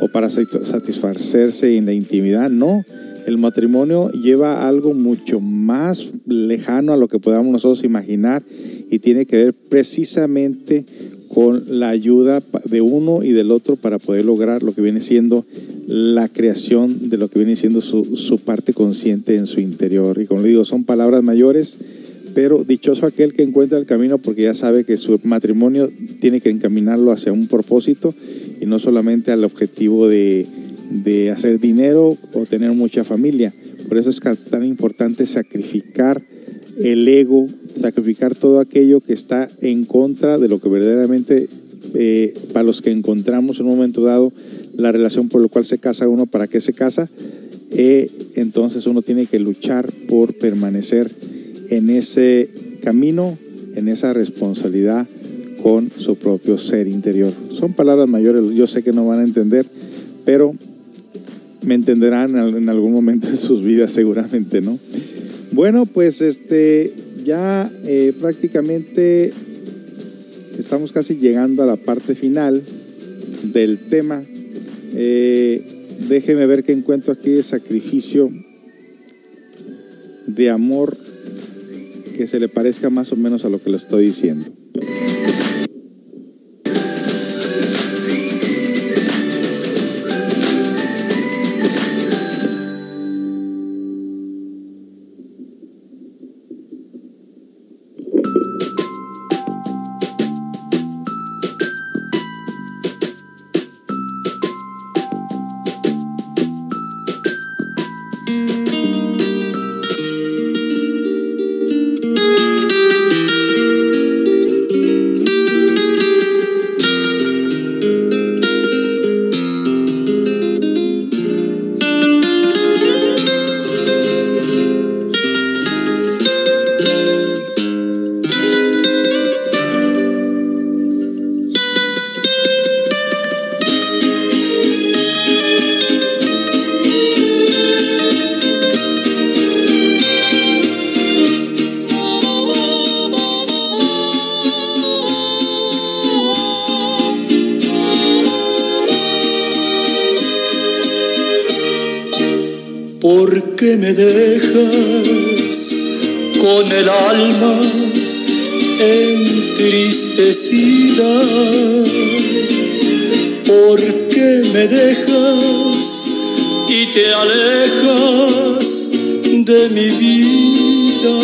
o para satisfacerse en la intimidad, no. El matrimonio lleva algo mucho más lejano a lo que podamos nosotros imaginar y tiene que ver precisamente con la ayuda de uno y del otro para poder lograr lo que viene siendo la creación de lo que viene siendo su, parte consciente en su interior. Y como le digo, son palabras mayores pero dichoso aquel que encuentra el camino porque ya sabe que su matrimonio tiene que encaminarlo hacia un propósito y no solamente al objetivo de, hacer dinero o tener mucha familia. Por eso es tan importante sacrificar el ego, sacrificar todo aquello que está en contra de lo que verdaderamente, eh, para los que encontramos en un momento dado, la relación por la cual se casa uno, para qué se casa, eh, entonces uno tiene que luchar por permanecer en ese camino, en esa responsabilidad con su propio ser interior. Son palabras mayores, yo sé que no van a entender, pero me entenderán en algún momento de sus vidas seguramente, ¿no? Bueno, pues este ya eh, prácticamente estamos casi llegando a la parte final del tema. Eh, déjeme ver qué encuentro aquí de sacrificio de amor que se le parezca más o menos a lo que le estoy diciendo. ¿Por qué me dejas con el alma entristecida? ¿Por qué me dejas y te alejas de mi vida?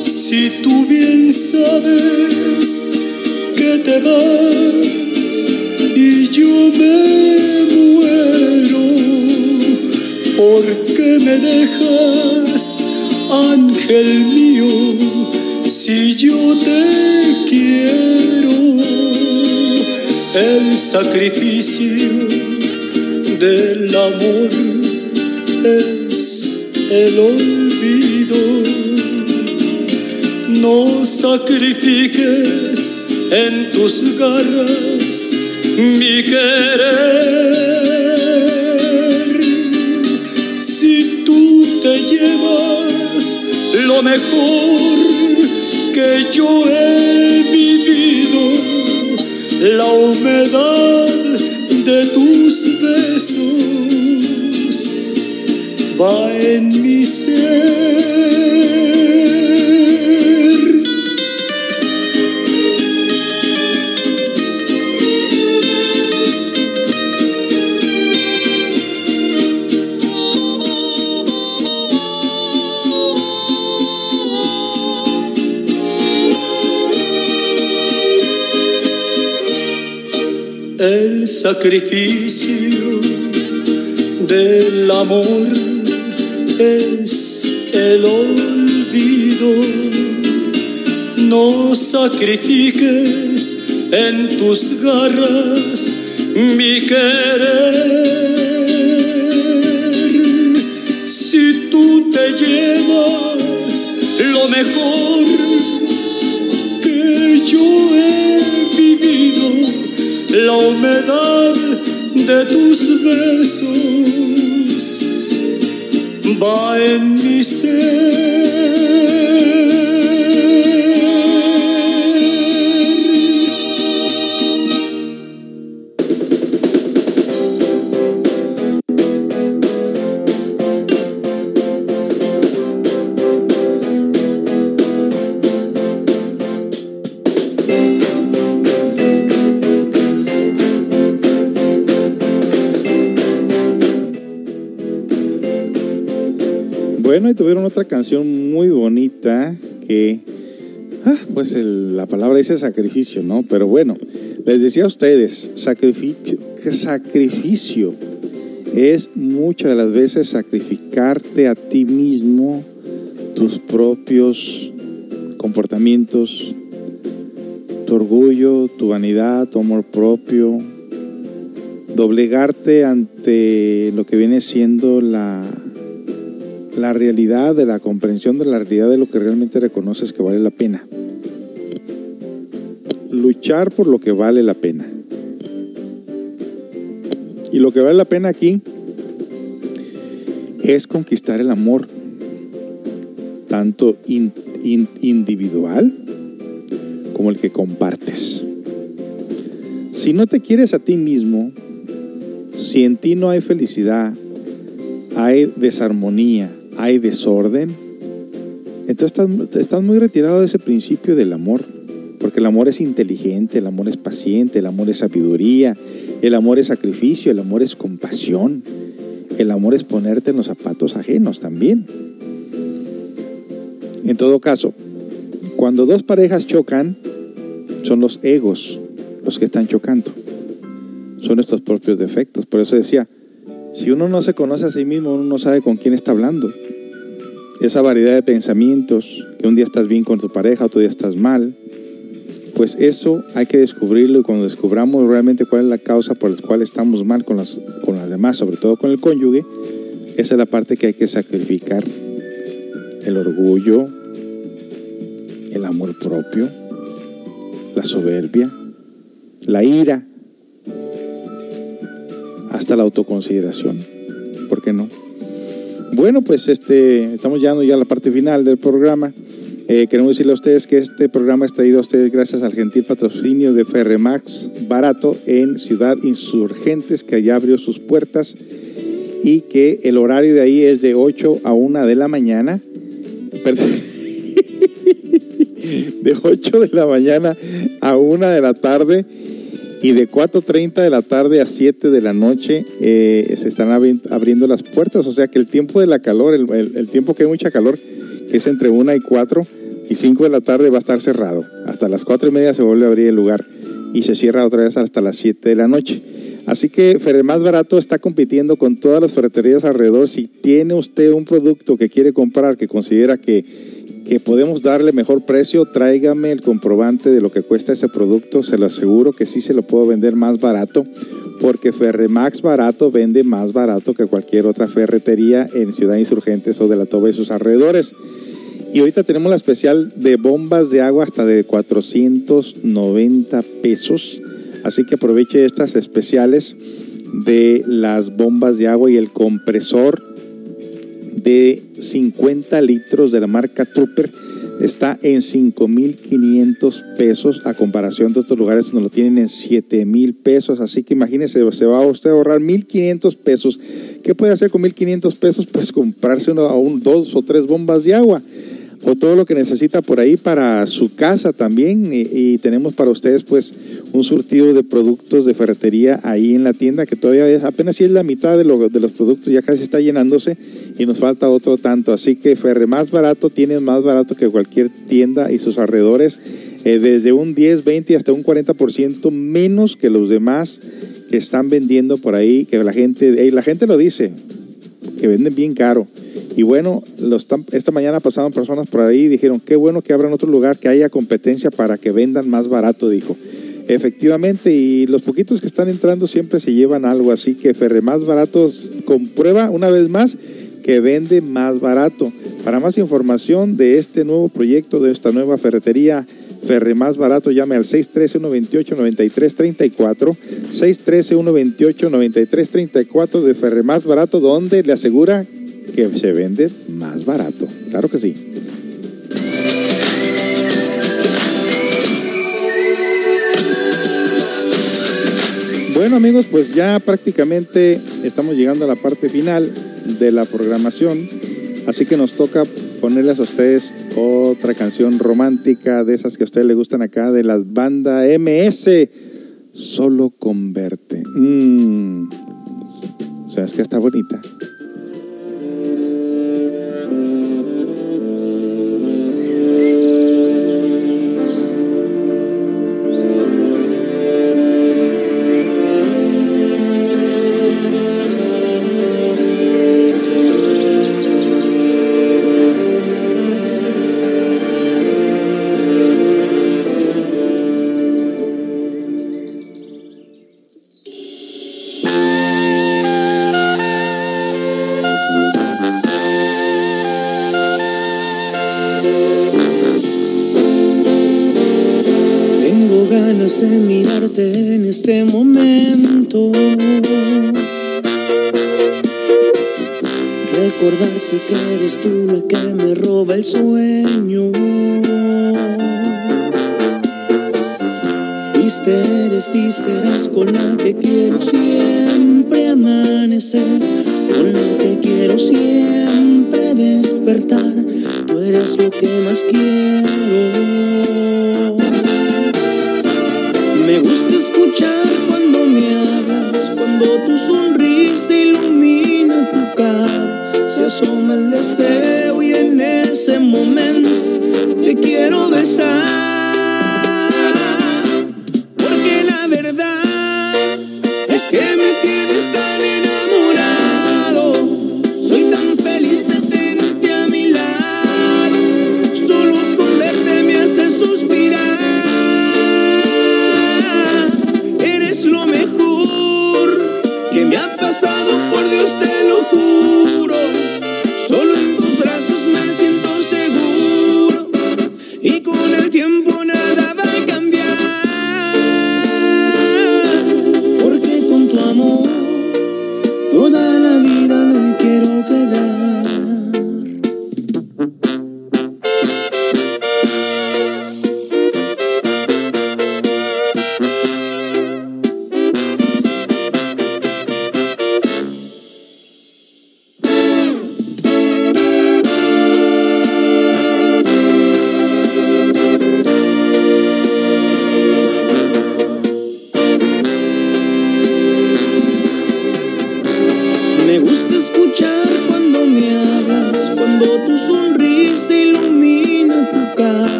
Si tú bien sabes que te vas y yo me ¿Por qué me dejas, ángel mío, si yo te quiero? El sacrificio del amor es el olvido. No sacrifiques en tus garras mi querer mejor que yo he vivido, la humedad de tus besos. Va en el sacrificio del amor es el olvido. No sacrifiques en tus garras mi querer. Si tú te llevas lo mejor la humedad de tus besos va en mi ser. Tuvieron otra canción muy bonita que, ah, pues la palabra dice sacrificio, ¿no? Pero bueno, les decía a ustedes, sacrificio, sacrificio es muchas de las veces sacrificarte a ti mismo, tus propios comportamientos, tu orgullo, tu vanidad, tu amor propio, doblegarte ante lo que viene siendo la la realidad, de la comprensión de la realidad de lo que realmente reconoces que vale la pena. Luchar por lo que vale la pena. Y lo que vale la pena aquí es conquistar el amor, tanto individual como el que compartes. Si no te quieres a ti mismo, si en ti no hay felicidad, hay desarmonía, hay desorden, entonces estás, muy retirado de ese principio del amor, porque el amor es inteligente, el amor es paciente, el amor es sabiduría, el amor es sacrificio, el amor es compasión, el amor es ponerte en los zapatos ajenos también. En todo caso, cuando dos parejas chocan, son los egos los que están chocando, son nuestros propios defectos. Por eso decía, si uno no se conoce a sí mismo, uno no sabe con quién está hablando esa variedad de pensamientos, que un día estás bien con tu pareja, otro día estás mal, pues eso hay que descubrirlo y cuando descubramos realmente cuál es la causa por la cual estamos mal con las, con las demás, sobre todo con el cónyuge, esa es la parte que hay que sacrificar. El orgullo, el amor propio, la soberbia, la ira, hasta la autoconsideración. ¿Por qué no? Bueno, pues este, estamos llegando ya a la parte final del programa. Eh, queremos decirle a ustedes que este programa está traído a ustedes gracias al gentil patrocinio de Ferremax Barato en Ciudad Insurgentes, que allá abrió sus puertas y que el horario de ahí es de 8 a 1 de la mañana. de 8 de la mañana a 1 de la tarde y de 4.30 de la tarde a 7 de la noche eh, se están abriendo las puertas. O sea que el tiempo de la calor, el, tiempo que hay mucha calor, que es entre 1 y 4 y 5 de la tarde va a estar cerrado. Hasta las 4 y media se vuelve a abrir el lugar y se cierra otra vez hasta las 7 de la noche. Así que Ferre Más Barato está compitiendo con todas las ferreterías alrededor. Si tiene usted un producto que quiere comprar, que considera que que podemos darle mejor precio, tráigame el comprobante de lo que cuesta ese producto, se lo aseguro que sí se lo puedo vender más barato, porque Ferremax barato vende más barato que cualquier otra ferretería en Ciudad Insurgentes o de la Toba y sus alrededores. Y ahorita tenemos la especial de bombas de agua hasta de 490 pesos, así que aproveche estas especiales de las bombas de agua y el compresor de 50 litros de la marca Trooper está en 5.500 pesos a comparación de otros lugares donde lo tienen en 7.000 pesos. Así que imagínese, se va a usted a ahorrar 1.500 pesos. ¿Qué puede hacer con 1.500 pesos? Pues comprarse uno, un, dos o tres bombas de agua o todo lo que necesita por ahí para su casa también. Y, tenemos para ustedes pues un surtido de productos de ferretería ahí en la tienda que todavía es, apenas si es la mitad de, de los productos, ya casi está llenándose y nos falta otro tanto. Así que Ferre más barato tiene más barato que cualquier tienda y sus alrededores, eh, desde un 10, 20 hasta un 40% menos que los demás que están vendiendo por ahí, que la gente, la gente lo dice, que venden bien caro. Y bueno, esta mañana pasaban personas por ahí y dijeron, qué bueno que abran otro lugar, que haya competencia para que vendan más barato, dijo. Efectivamente, y los poquitos que están entrando siempre se llevan algo, así que Ferre más barato comprueba una vez más que vende más barato. Para más información de este nuevo proyecto, de esta nueva ferretería, Ferre más barato, llame al 613-128-9334, 613-128-9334 de Ferre más barato, donde le asegura que se vende más barato. Claro que sí. Bueno amigos, pues ya prácticamente estamos llegando a la parte final de la programación, así que nos toca ponerles a ustedes otra canción romántica de esas que a ustedes les gustan acá, de la banda MS, Solo Converte. Mm. O sea, es que está bonita. el sueño. Fuiste, eres y serás con la que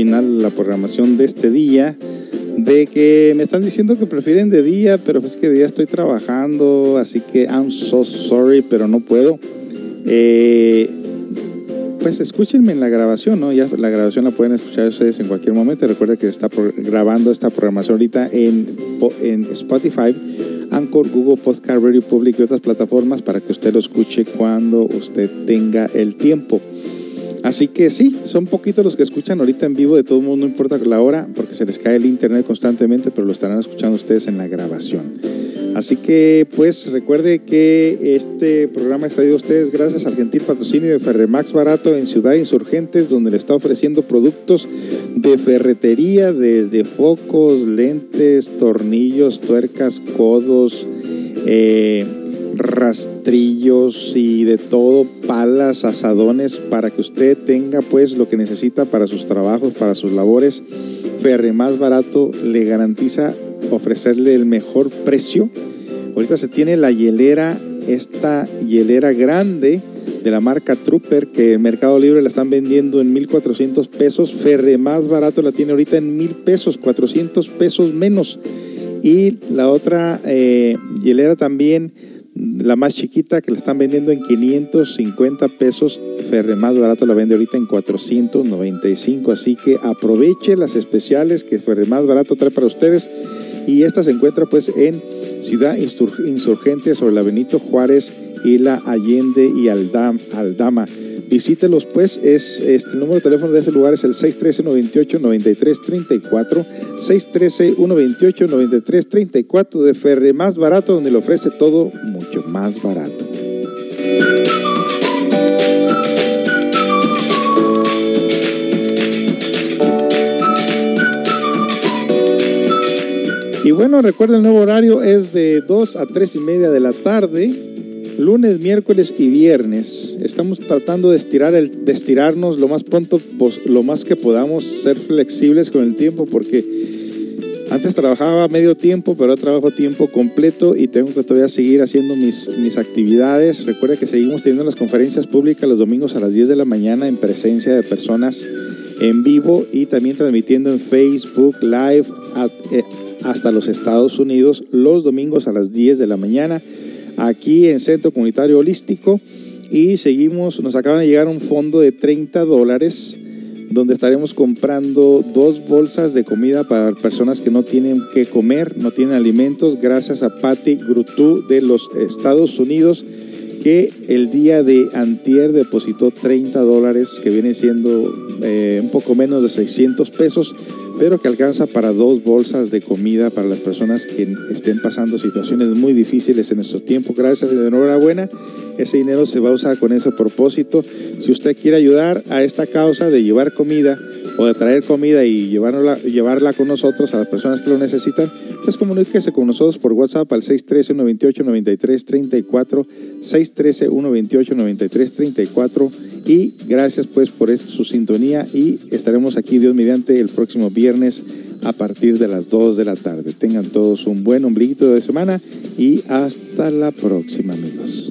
final la programación de este día. De que me están diciendo que prefieren de día, pero pues que de día estoy trabajando, así que I'm so sorry, pero no puedo. Eh, pues escúchenme en la grabación, ¿no? Ya la grabación la pueden escuchar ustedes en cualquier momento. Recuerden que está grabando esta programación ahorita en, en Spotify, Anchor, Google Podcast, Radio Public y otras plataformas para que usted lo escuche cuando usted tenga el tiempo. Así que sí, son poquitos los que escuchan ahorita en vivo, de todo modo no importa la hora, porque se les cae el internet constantemente, pero lo estarán escuchando ustedes en la grabación. Así que pues recuerde que este programa está traído a ustedes gracias al gentil patrocinio de Ferremax Barato en Ciudad Insurgentes, donde le está ofreciendo productos de ferretería desde focos, lentes, tornillos, tuercas, codos, eh, rastrillos y de todo, palas, asadones, para que usted tenga pues lo que necesita para sus trabajos, para sus labores. Ferre más barato le garantiza ofrecerle el mejor precio. Ahorita se tiene la hielera, esta hielera grande de la marca Trooper, que Mercado Libre la están vendiendo en 1.400 pesos. Ferre más barato la tiene ahorita en 1.000 pesos, 400 pesos menos. Y la otra eh, hielera también, la más chiquita, que la están vendiendo en 550 pesos. Ferre más barato la vende ahorita en 495. Así que aproveche las especiales que Ferre más barato trae para ustedes. Y esta se encuentra pues en Ciudad Insur- Insurgente sobre la Benito Juárez y la Allende y Aldam- Aldama. Visítelos pues, es, este, el número de teléfono de ese lugar es el 613-128-9334, 613-128-9334 de Ferre más barato, donde le ofrece todo mucho más barato. Y bueno, recuerden el nuevo horario es de 2 a 3 y media de la tarde, lunes, miércoles y viernes. Estamos tratando de estirar el, de estirarnos lo más pronto, lo más que podamos, ser flexibles con el tiempo, porque antes trabajaba medio tiempo, pero ahora trabajo tiempo completo y tengo que todavía seguir haciendo mis, mis actividades. Recuerda que seguimos teniendo las conferencias públicas los domingos a las 10 de la mañana en presencia de personas en vivo y también transmitiendo en Facebook Live eh, hasta los Estados Unidos los domingos a las 10 de la mañana aquí en Centro Comunitario Holístico y seguimos, nos acaban de llegar un fondo de 30 dólares donde estaremos comprando dos bolsas de comida para personas que no tienen que comer, no tienen alimentos, gracias a Patty Grutú de los Estados Unidos, que el día de antier depositó 30 dólares, que viene siendo eh, un poco menos de 600 pesos, pero que alcanza para dos bolsas de comida para las personas que estén pasando situaciones muy difíciles en nuestro tiempo. Gracias enhorabuena. Ese dinero se va a usar con ese propósito. Si usted quiere ayudar a esta causa de llevar comida o de traer comida y llevarla, llevarla con nosotros a las personas que lo necesitan, pues comuníquese con nosotros por WhatsApp al 613-128-9334, 613-128-9334 y gracias pues por su sintonía y estaremos aquí Dios mediante el próximo viernes a partir de las 2 de la tarde. Tengan todos un buen ombliguito de semana y hasta la próxima amigos.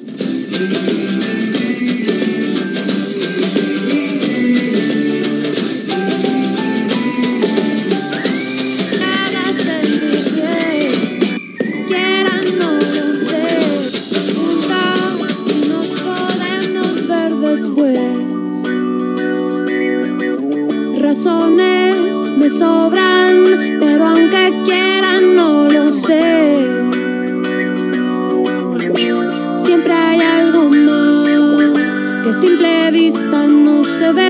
Razones me sobran, pero aunque quieran no lo sé. Siempre hay algo más que a simple vista no se ve.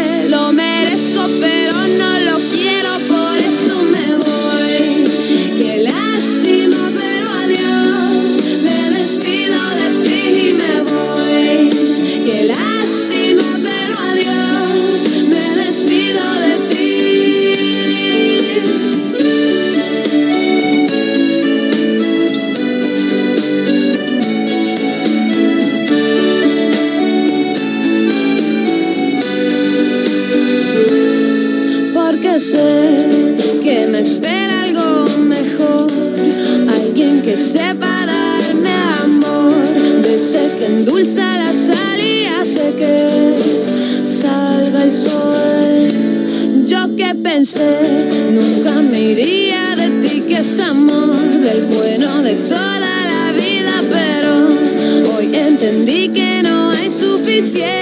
nunca me iría de ti, que es amor, del bueno de toda la vida, pero hoy entendí que no hay suficiente